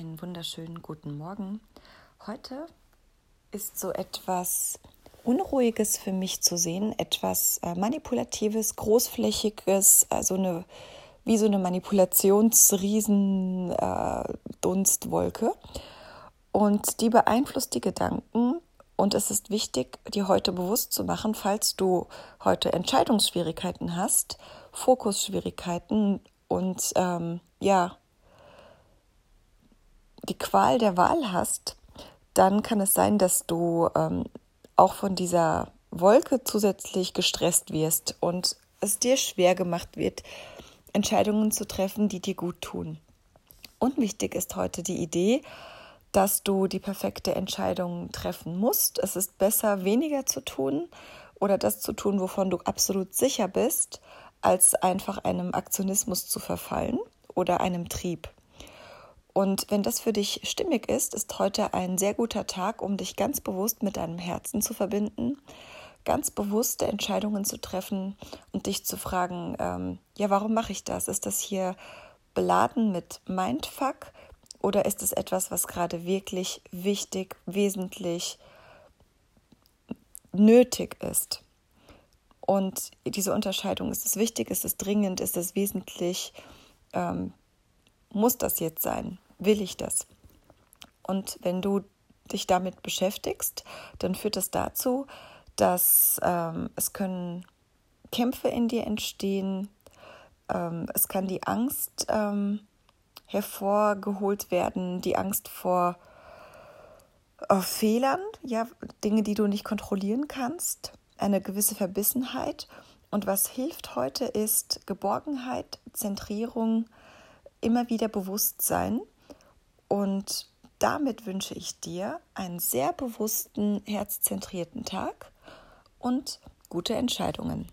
einen wunderschönen guten Morgen. Heute ist so etwas Unruhiges für mich zu sehen, etwas äh, Manipulatives, Großflächiges, also eine, wie so eine Manipulationsriesendunstwolke. Äh, und die beeinflusst die Gedanken. Und es ist wichtig, dir heute bewusst zu machen, falls du heute Entscheidungsschwierigkeiten hast, Fokusschwierigkeiten und ähm, ja, die Qual der Wahl hast, dann kann es sein, dass du ähm, auch von dieser Wolke zusätzlich gestresst wirst und es dir schwer gemacht wird, Entscheidungen zu treffen, die dir gut tun. Unwichtig ist heute die Idee, dass du die perfekte Entscheidung treffen musst. Es ist besser, weniger zu tun oder das zu tun, wovon du absolut sicher bist, als einfach einem Aktionismus zu verfallen oder einem Trieb. Und wenn das für dich stimmig ist, ist heute ein sehr guter Tag, um dich ganz bewusst mit deinem Herzen zu verbinden, ganz bewusste Entscheidungen zu treffen und dich zu fragen, ähm, ja, warum mache ich das? Ist das hier beladen mit Mindfuck oder ist es etwas, was gerade wirklich wichtig, wesentlich nötig ist? Und diese Unterscheidung, ist es wichtig, ist es dringend, ist es wesentlich, ähm, muss das jetzt sein? Will ich das? Und wenn du dich damit beschäftigst, dann führt das dazu, dass ähm, es können Kämpfe in dir entstehen, ähm, es kann die Angst ähm, hervorgeholt werden, die Angst vor äh, Fehlern, ja, Dinge, die du nicht kontrollieren kannst, eine gewisse Verbissenheit. Und was hilft heute ist Geborgenheit, Zentrierung, immer wieder Bewusstsein. Und damit wünsche ich dir einen sehr bewussten, herzzentrierten Tag und gute Entscheidungen.